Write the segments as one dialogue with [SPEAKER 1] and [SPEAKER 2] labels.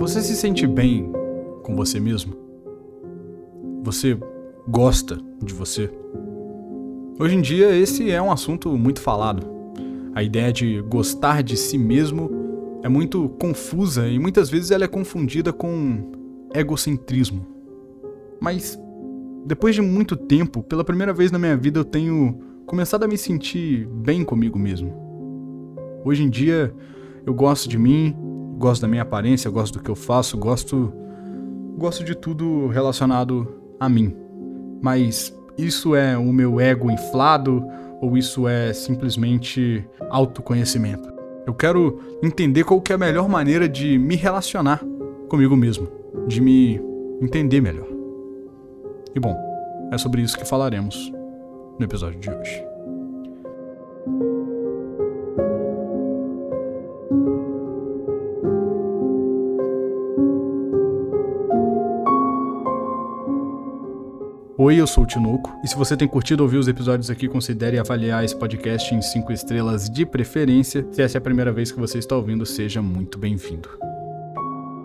[SPEAKER 1] Você se sente bem com você mesmo? Você gosta de você? Hoje em dia, esse é um assunto muito falado. A ideia de gostar de si mesmo é muito confusa e muitas vezes ela é confundida com egocentrismo. Mas depois de muito tempo, pela primeira vez na minha vida eu tenho começado a me sentir bem comigo mesmo. Hoje em dia eu gosto de mim, gosto da minha aparência, gosto do que eu faço, gosto gosto de tudo relacionado a mim. Mas isso é o meu ego inflado ou isso é simplesmente autoconhecimento? Eu quero entender qual que é a melhor maneira de me relacionar comigo mesmo, de me entender melhor. E bom, é sobre isso que falaremos no episódio de hoje. Oi, eu sou o Tinoco, e se você tem curtido ouvir os episódios aqui, considere avaliar esse podcast em 5 estrelas de preferência. Se essa é a primeira vez que você está ouvindo, seja muito bem-vindo.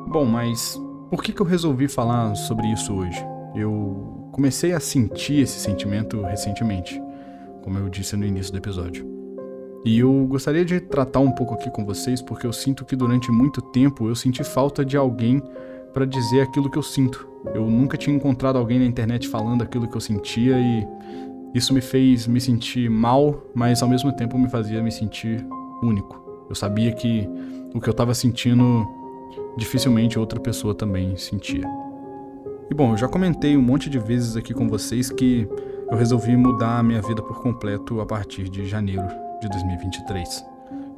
[SPEAKER 1] Bom, mas por que, que eu resolvi falar sobre isso hoje? Eu comecei a sentir esse sentimento recentemente, como eu disse no início do episódio. E eu gostaria de tratar um pouco aqui com vocês porque eu sinto que durante muito tempo eu senti falta de alguém para dizer aquilo que eu sinto. Eu nunca tinha encontrado alguém na internet falando aquilo que eu sentia e isso me fez me sentir mal, mas ao mesmo tempo me fazia me sentir único. Eu sabia que o que eu estava sentindo dificilmente outra pessoa também sentia. E bom, eu já comentei um monte de vezes aqui com vocês que eu resolvi mudar a minha vida por completo a partir de janeiro de 2023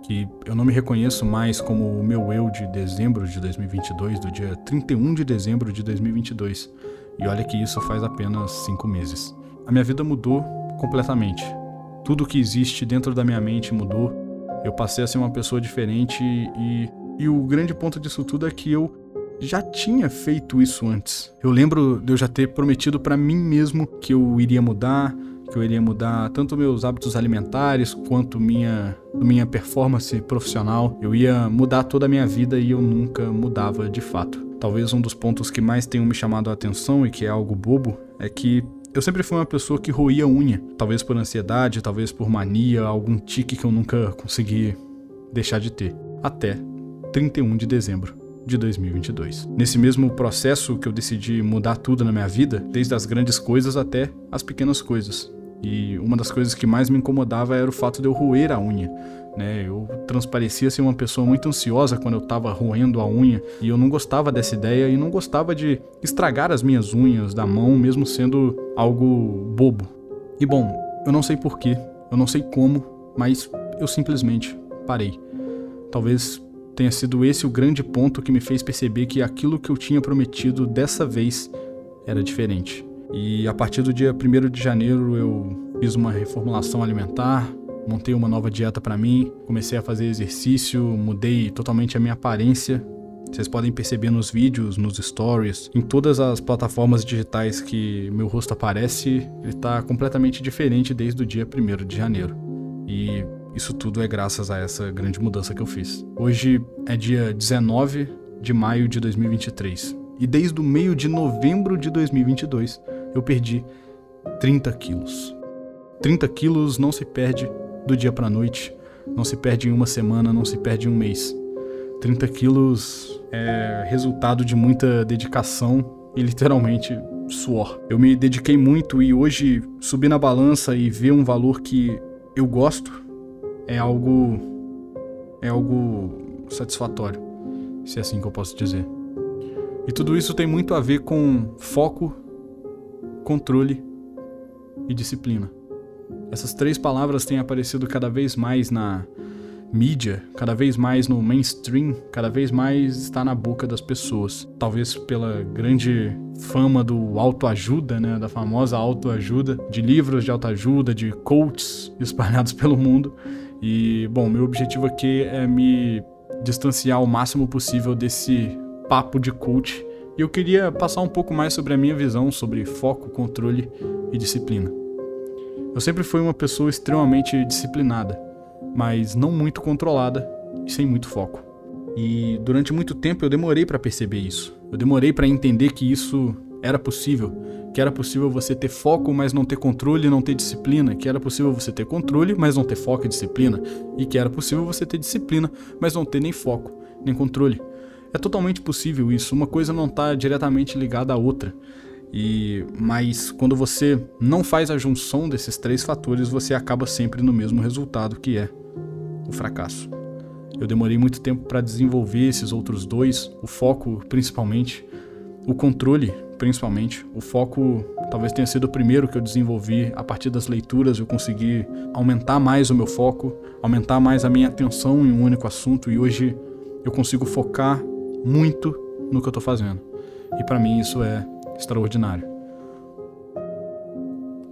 [SPEAKER 1] que eu não me reconheço mais como o meu eu de dezembro de 2022, do dia 31 de dezembro de 2022. E olha que isso faz apenas cinco meses. A minha vida mudou completamente. Tudo que existe dentro da minha mente mudou. Eu passei a ser uma pessoa diferente e, e o grande ponto disso tudo é que eu já tinha feito isso antes. Eu lembro de eu já ter prometido para mim mesmo que eu iria mudar, que eu iria mudar tanto meus hábitos alimentares quanto minha, minha performance profissional. Eu ia mudar toda a minha vida e eu nunca mudava de fato. Talvez um dos pontos que mais tenham me chamado a atenção e que é algo bobo é que eu sempre fui uma pessoa que roía unha, talvez por ansiedade, talvez por mania, algum tique que eu nunca consegui deixar de ter. Até 31 de dezembro de 2022. Nesse mesmo processo que eu decidi mudar tudo na minha vida, desde as grandes coisas até as pequenas coisas. E uma das coisas que mais me incomodava era o fato de eu roer a unha. Né? Eu transparecia ser uma pessoa muito ansiosa quando eu estava roendo a unha e eu não gostava dessa ideia e não gostava de estragar as minhas unhas da mão, mesmo sendo algo bobo. E bom, eu não sei porquê, eu não sei como, mas eu simplesmente parei. Talvez tenha sido esse o grande ponto que me fez perceber que aquilo que eu tinha prometido dessa vez era diferente. E a partir do dia 1 de janeiro eu fiz uma reformulação alimentar, montei uma nova dieta para mim, comecei a fazer exercício, mudei totalmente a minha aparência. Vocês podem perceber nos vídeos, nos stories, em todas as plataformas digitais que meu rosto aparece, ele está completamente diferente desde o dia 1 de janeiro. E isso tudo é graças a essa grande mudança que eu fiz. Hoje é dia 19 de maio de 2023 e desde o meio de novembro de 2022 eu perdi 30 quilos. 30 quilos não se perde do dia para noite, não se perde em uma semana, não se perde em um mês. 30 quilos é resultado de muita dedicação e literalmente suor. Eu me dediquei muito e hoje subir na balança e ver um valor que eu gosto é algo é algo satisfatório, se é assim que eu posso dizer. E tudo isso tem muito a ver com foco controle e disciplina. Essas três palavras têm aparecido cada vez mais na mídia, cada vez mais no mainstream, cada vez mais está na boca das pessoas. Talvez pela grande fama do autoajuda, né, da famosa autoajuda, de livros de autoajuda, de coaches espalhados pelo mundo. E, bom, meu objetivo aqui é me distanciar o máximo possível desse papo de coach e eu queria passar um pouco mais sobre a minha visão sobre foco, controle e disciplina. Eu sempre fui uma pessoa extremamente disciplinada, mas não muito controlada e sem muito foco. E durante muito tempo eu demorei para perceber isso. Eu demorei para entender que isso era possível, que era possível você ter foco, mas não ter controle e não ter disciplina, que era possível você ter controle, mas não ter foco e disciplina, e que era possível você ter disciplina, mas não ter nem foco, nem controle. É totalmente possível isso, uma coisa não está diretamente ligada à outra. E mas quando você não faz a junção desses três fatores, você acaba sempre no mesmo resultado, que é o fracasso. Eu demorei muito tempo para desenvolver esses outros dois, o foco principalmente, o controle principalmente. O foco talvez tenha sido o primeiro que eu desenvolvi a partir das leituras, eu consegui aumentar mais o meu foco, aumentar mais a minha atenção em um único assunto e hoje eu consigo focar muito no que eu estou fazendo. E para mim isso é extraordinário.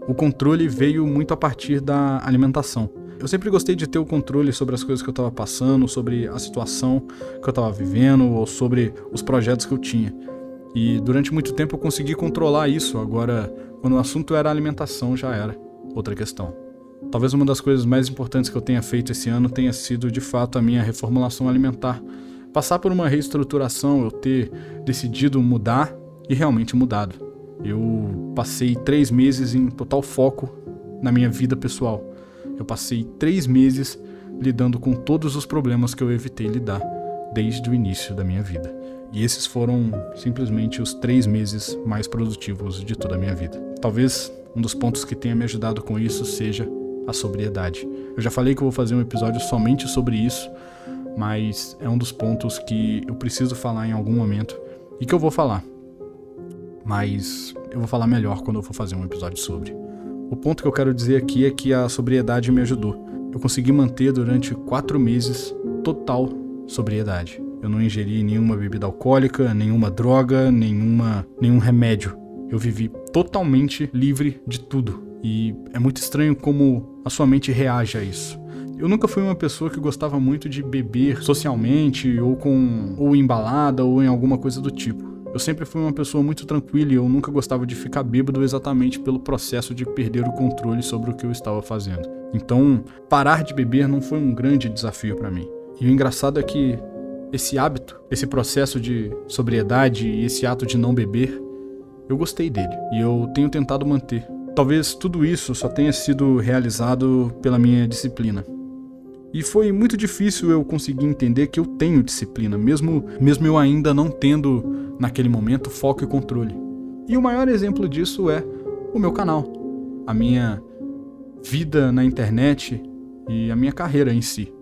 [SPEAKER 1] O controle veio muito a partir da alimentação. Eu sempre gostei de ter o controle sobre as coisas que eu estava passando, sobre a situação que eu estava vivendo ou sobre os projetos que eu tinha. E durante muito tempo eu consegui controlar isso. Agora, quando o assunto era alimentação, já era outra questão. Talvez uma das coisas mais importantes que eu tenha feito esse ano tenha sido de fato a minha reformulação alimentar. Passar por uma reestruturação, eu ter decidido mudar e realmente mudado. Eu passei três meses em total foco na minha vida pessoal. Eu passei três meses lidando com todos os problemas que eu evitei lidar desde o início da minha vida. E esses foram simplesmente os três meses mais produtivos de toda a minha vida. Talvez um dos pontos que tenha me ajudado com isso seja a sobriedade. Eu já falei que eu vou fazer um episódio somente sobre isso, mas é um dos pontos que eu preciso falar em algum momento e que eu vou falar mas eu vou falar melhor quando eu for fazer um episódio sobre. O ponto que eu quero dizer aqui é que a sobriedade me ajudou. Eu consegui manter durante quatro meses total sobriedade. Eu não ingeri nenhuma bebida alcoólica, nenhuma droga, nenhuma, nenhum remédio. Eu vivi totalmente livre de tudo. E é muito estranho como a sua mente reage a isso. Eu nunca fui uma pessoa que gostava muito de beber socialmente ou com ou embalada ou em alguma coisa do tipo. Eu sempre fui uma pessoa muito tranquila e eu nunca gostava de ficar bêbado exatamente pelo processo de perder o controle sobre o que eu estava fazendo. Então, parar de beber não foi um grande desafio para mim. E o engraçado é que esse hábito, esse processo de sobriedade e esse ato de não beber, eu gostei dele e eu tenho tentado manter. Talvez tudo isso só tenha sido realizado pela minha disciplina. E foi muito difícil eu conseguir entender que eu tenho disciplina, mesmo, mesmo eu ainda não tendo, naquele momento, foco e controle. E o maior exemplo disso é o meu canal, a minha vida na internet e a minha carreira em si.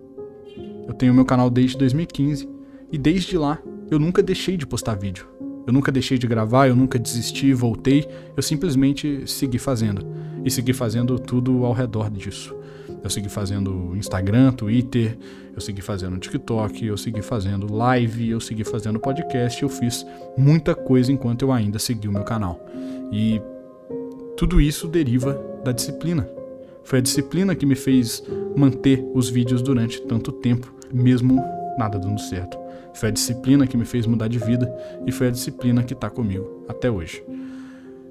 [SPEAKER 1] Eu tenho meu canal desde 2015 e desde lá eu nunca deixei de postar vídeo. Eu nunca deixei de gravar, eu nunca desisti, voltei, eu simplesmente segui fazendo. E segui fazendo tudo ao redor disso. Eu segui fazendo Instagram, Twitter, eu segui fazendo TikTok, eu segui fazendo live, eu segui fazendo podcast, eu fiz muita coisa enquanto eu ainda segui o meu canal. E tudo isso deriva da disciplina. Foi a disciplina que me fez manter os vídeos durante tanto tempo, mesmo nada dando certo. Foi a disciplina que me fez mudar de vida e foi a disciplina que está comigo até hoje.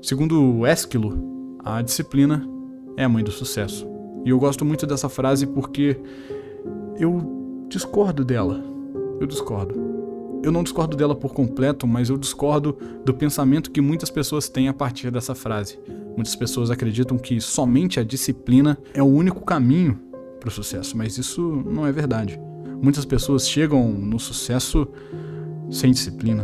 [SPEAKER 1] Segundo Esquilo, a disciplina é a mãe do sucesso. E eu gosto muito dessa frase porque eu discordo dela. Eu discordo. Eu não discordo dela por completo, mas eu discordo do pensamento que muitas pessoas têm a partir dessa frase. Muitas pessoas acreditam que somente a disciplina é o único caminho para o sucesso, mas isso não é verdade. Muitas pessoas chegam no sucesso sem disciplina,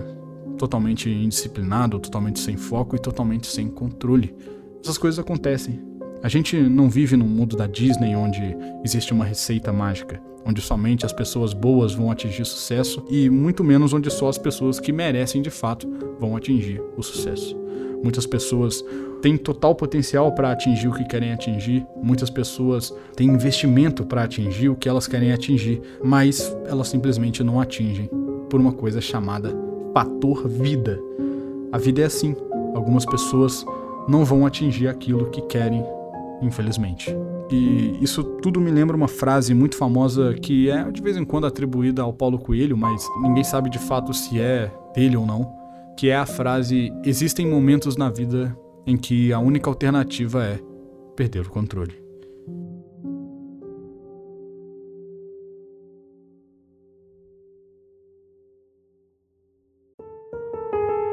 [SPEAKER 1] totalmente indisciplinado, totalmente sem foco e totalmente sem controle. Essas coisas acontecem. A gente não vive num mundo da Disney onde existe uma receita mágica, onde somente as pessoas boas vão atingir sucesso e muito menos onde só as pessoas que merecem de fato vão atingir o sucesso. Muitas pessoas têm total potencial para atingir o que querem atingir, muitas pessoas têm investimento para atingir o que elas querem atingir, mas elas simplesmente não atingem por uma coisa chamada fator vida. A vida é assim. Algumas pessoas não vão atingir aquilo que querem infelizmente. E isso tudo me lembra uma frase muito famosa que é de vez em quando atribuída ao Paulo Coelho, mas ninguém sabe de fato se é dele ou não, que é a frase: existem momentos na vida em que a única alternativa é perder o controle.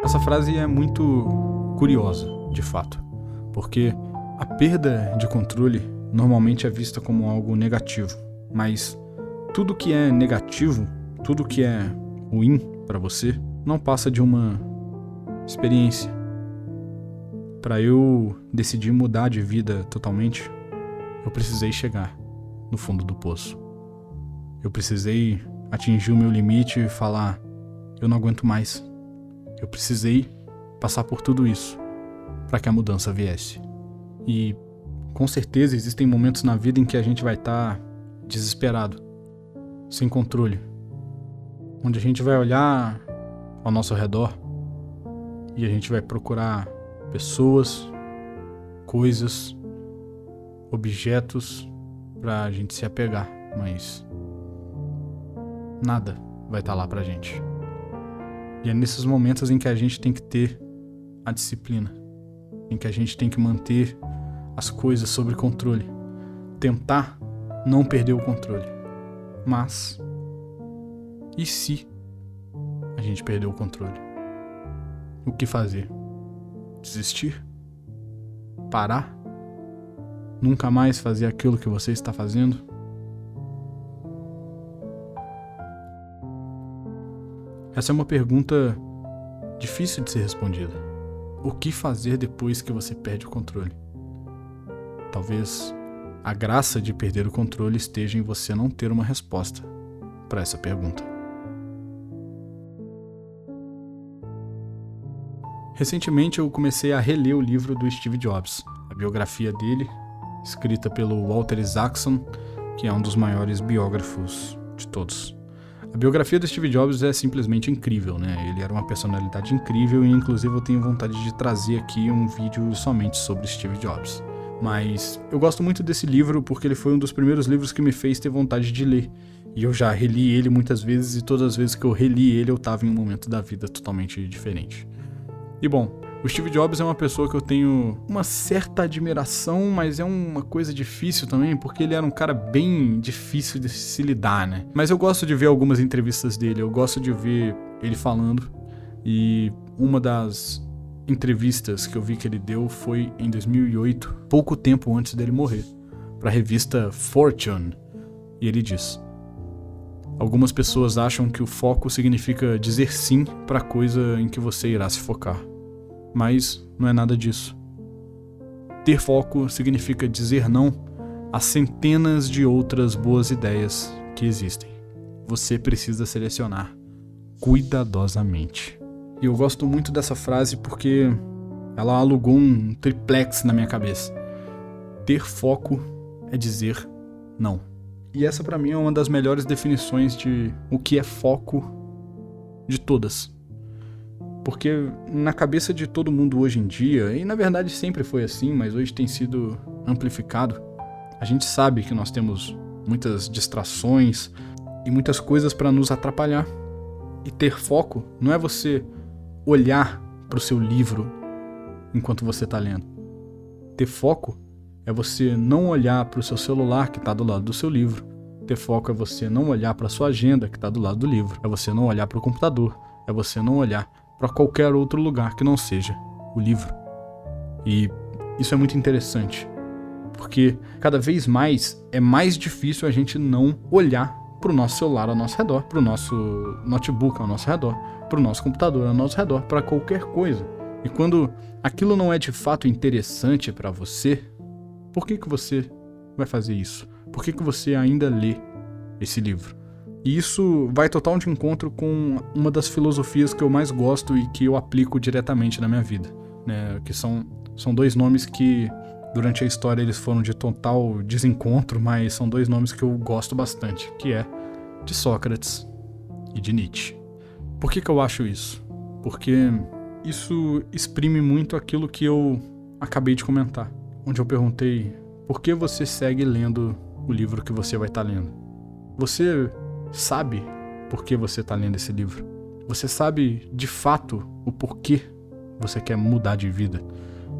[SPEAKER 1] Essa frase é muito curiosa, de fato, porque a perda de controle normalmente é vista como algo negativo, mas tudo que é negativo, tudo que é ruim para você, não passa de uma experiência. Para eu decidir mudar de vida totalmente, eu precisei chegar no fundo do poço. Eu precisei atingir o meu limite e falar: eu não aguento mais. Eu precisei passar por tudo isso para que a mudança viesse. E com certeza existem momentos na vida em que a gente vai estar tá desesperado, sem controle, onde a gente vai olhar ao nosso redor e a gente vai procurar pessoas, coisas, objetos para a gente se apegar, mas nada vai estar tá lá pra gente. E é nesses momentos em que a gente tem que ter a disciplina, em que a gente tem que manter as coisas sob controle, tentar não perder o controle. Mas e se a gente perder o controle? O que fazer? Desistir? Parar? Nunca mais fazer aquilo que você está fazendo? Essa é uma pergunta difícil de ser respondida. O que fazer depois que você perde o controle? Talvez a graça de perder o controle esteja em você não ter uma resposta para essa pergunta. Recentemente eu comecei a reler o livro do Steve Jobs, a biografia dele, escrita pelo Walter Isaacson, que é um dos maiores biógrafos de todos. A biografia do Steve Jobs é simplesmente incrível, né? Ele era uma personalidade incrível e inclusive eu tenho vontade de trazer aqui um vídeo somente sobre Steve Jobs. Mas eu gosto muito desse livro porque ele foi um dos primeiros livros que me fez ter vontade de ler. E eu já reli ele muitas vezes e todas as vezes que eu reli ele eu estava em um momento da vida totalmente diferente. E bom, o Steve Jobs é uma pessoa que eu tenho uma certa admiração, mas é uma coisa difícil também, porque ele era um cara bem difícil de se lidar, né? Mas eu gosto de ver algumas entrevistas dele, eu gosto de ver ele falando. E uma das entrevistas que eu vi que ele deu foi em 2008, pouco tempo antes dele morrer, para a revista Fortune. E ele diz: Algumas pessoas acham que o foco significa dizer sim para a coisa em que você irá se focar. Mas não é nada disso. Ter foco significa dizer não a centenas de outras boas ideias que existem. Você precisa selecionar cuidadosamente. E eu gosto muito dessa frase porque ela alugou um triplex na minha cabeça. Ter foco é dizer não. E essa para mim é uma das melhores definições de o que é foco de todas. Porque na cabeça de todo mundo hoje em dia, e na verdade sempre foi assim, mas hoje tem sido amplificado, a gente sabe que nós temos muitas distrações e muitas coisas para nos atrapalhar. E ter foco não é você olhar para o seu livro enquanto você está lendo. Ter foco é você não olhar para o seu celular que está do lado do seu livro. Ter foco é você não olhar para a sua agenda que está do lado do livro. É você não olhar para o computador. É você não olhar para qualquer outro lugar que não seja o livro. E isso é muito interessante, porque cada vez mais é mais difícil a gente não olhar para o nosso celular ao nosso redor, para o nosso notebook ao nosso redor, para o nosso computador ao nosso redor, para qualquer coisa. E quando aquilo não é de fato interessante para você, por que, que você vai fazer isso? Por que, que você ainda lê esse livro? E isso vai total de encontro com uma das filosofias que eu mais gosto e que eu aplico diretamente na minha vida, né? Que são, são dois nomes que durante a história eles foram de total desencontro, mas são dois nomes que eu gosto bastante, que é de Sócrates e de Nietzsche. Por que, que eu acho isso? Porque isso exprime muito aquilo que eu acabei de comentar, onde eu perguntei por que você segue lendo o livro que você vai estar tá lendo. Você sabe por que você está lendo esse livro. Você sabe de fato o porquê você quer mudar de vida.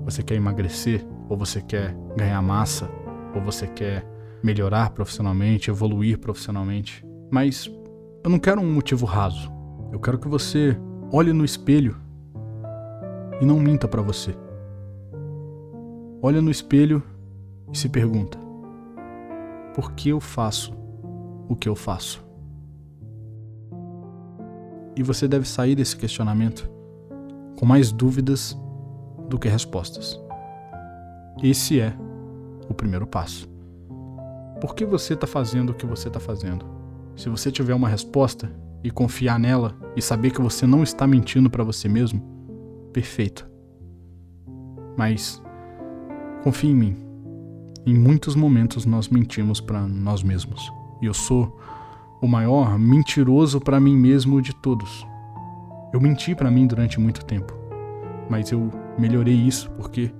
[SPEAKER 1] Você quer emagrecer, ou você quer ganhar massa, ou você quer melhorar profissionalmente, evoluir profissionalmente. Mas eu não quero um motivo raso. Eu quero que você olhe no espelho e não minta para você. Olha no espelho e se pergunta: por que eu faço o que eu faço? E você deve sair desse questionamento com mais dúvidas do que respostas. Esse é o primeiro passo. Por que você está fazendo o que você está fazendo? Se você tiver uma resposta e confiar nela e saber que você não está mentindo para você mesmo, perfeito. Mas confie em mim. Em muitos momentos nós mentimos para nós mesmos. E eu sou o maior mentiroso para mim mesmo de todos. Eu menti para mim durante muito tempo, mas eu melhorei isso porque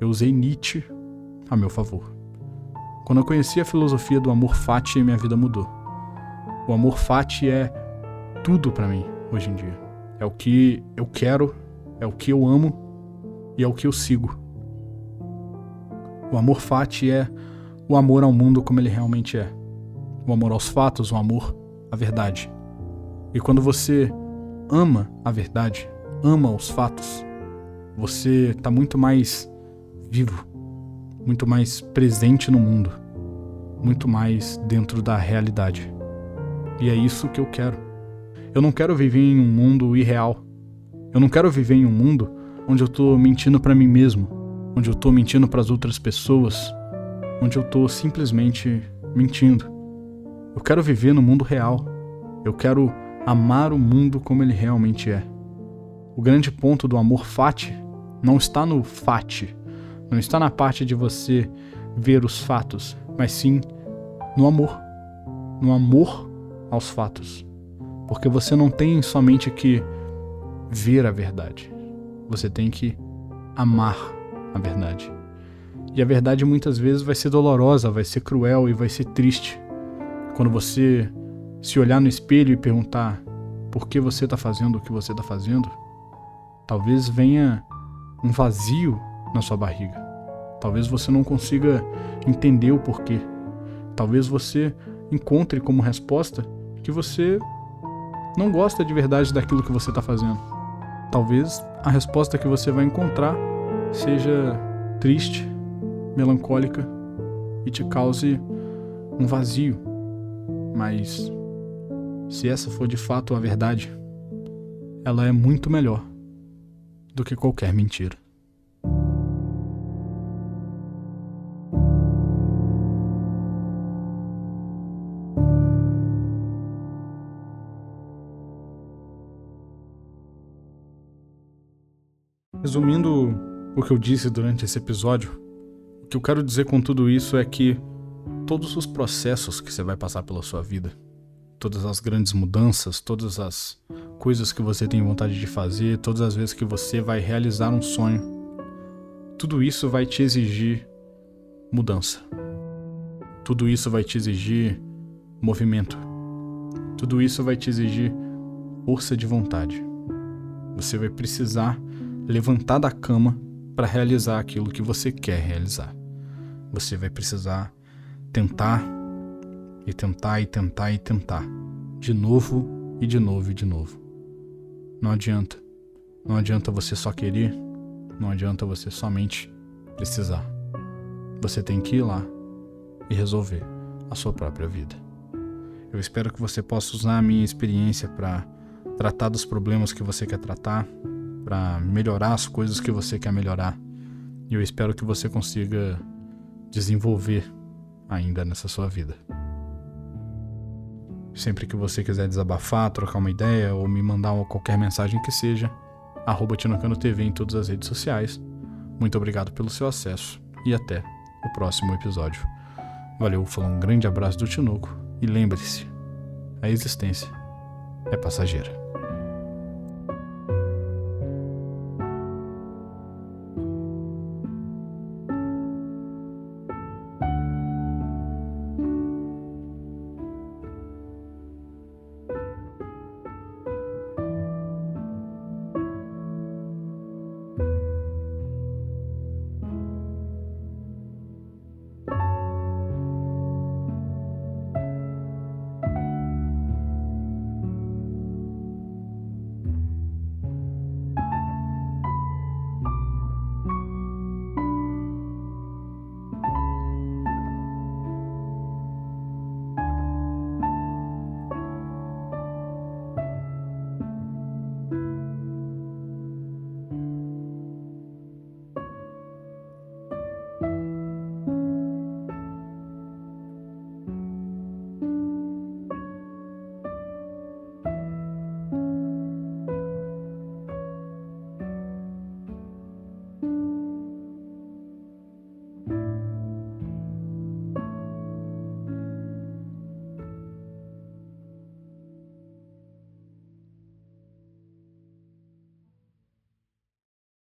[SPEAKER 1] eu usei Nietzsche a meu favor. Quando eu conheci a filosofia do amor fati, minha vida mudou. O amor fati é tudo para mim hoje em dia. É o que eu quero, é o que eu amo e é o que eu sigo. O amor fati é o amor ao mundo como ele realmente é. O amor aos fatos, o amor à verdade. E quando você ama a verdade, ama os fatos, você está muito mais vivo, muito mais presente no mundo, muito mais dentro da realidade. E é isso que eu quero. Eu não quero viver em um mundo irreal. Eu não quero viver em um mundo onde eu estou mentindo para mim mesmo, onde eu estou mentindo para as outras pessoas, onde eu estou simplesmente mentindo. Eu quero viver no mundo real. Eu quero amar o mundo como ele realmente é. O grande ponto do amor fati não está no fati, não está na parte de você ver os fatos, mas sim no amor. No amor aos fatos. Porque você não tem somente que ver a verdade, você tem que amar a verdade. E a verdade muitas vezes vai ser dolorosa, vai ser cruel e vai ser triste. Quando você se olhar no espelho e perguntar por que você está fazendo o que você está fazendo, talvez venha um vazio na sua barriga. Talvez você não consiga entender o porquê. Talvez você encontre como resposta que você não gosta de verdade daquilo que você está fazendo. Talvez a resposta que você vai encontrar seja triste, melancólica e te cause um vazio. Mas se essa for de fato a verdade, ela é muito melhor do que qualquer mentira. Resumindo o que eu disse durante esse episódio, o que eu quero dizer com tudo isso é que todos os processos que você vai passar pela sua vida, todas as grandes mudanças, todas as coisas que você tem vontade de fazer, todas as vezes que você vai realizar um sonho, tudo isso vai te exigir mudança. Tudo isso vai te exigir movimento. Tudo isso vai te exigir força de vontade. Você vai precisar levantar da cama para realizar aquilo que você quer realizar. Você vai precisar tentar e tentar e tentar e tentar, de novo e de novo e de novo. Não adianta. Não adianta você só querer, não adianta você somente precisar. Você tem que ir lá e resolver a sua própria vida. Eu espero que você possa usar a minha experiência para tratar dos problemas que você quer tratar, para melhorar as coisas que você quer melhorar. E eu espero que você consiga desenvolver ainda nessa sua vida. Sempre que você quiser desabafar, trocar uma ideia ou me mandar qualquer mensagem que seja, arroba TV em todas as redes sociais. Muito obrigado pelo seu acesso e até o próximo episódio. Valeu, falou um grande abraço do Tinoco e lembre-se, a existência é passageira.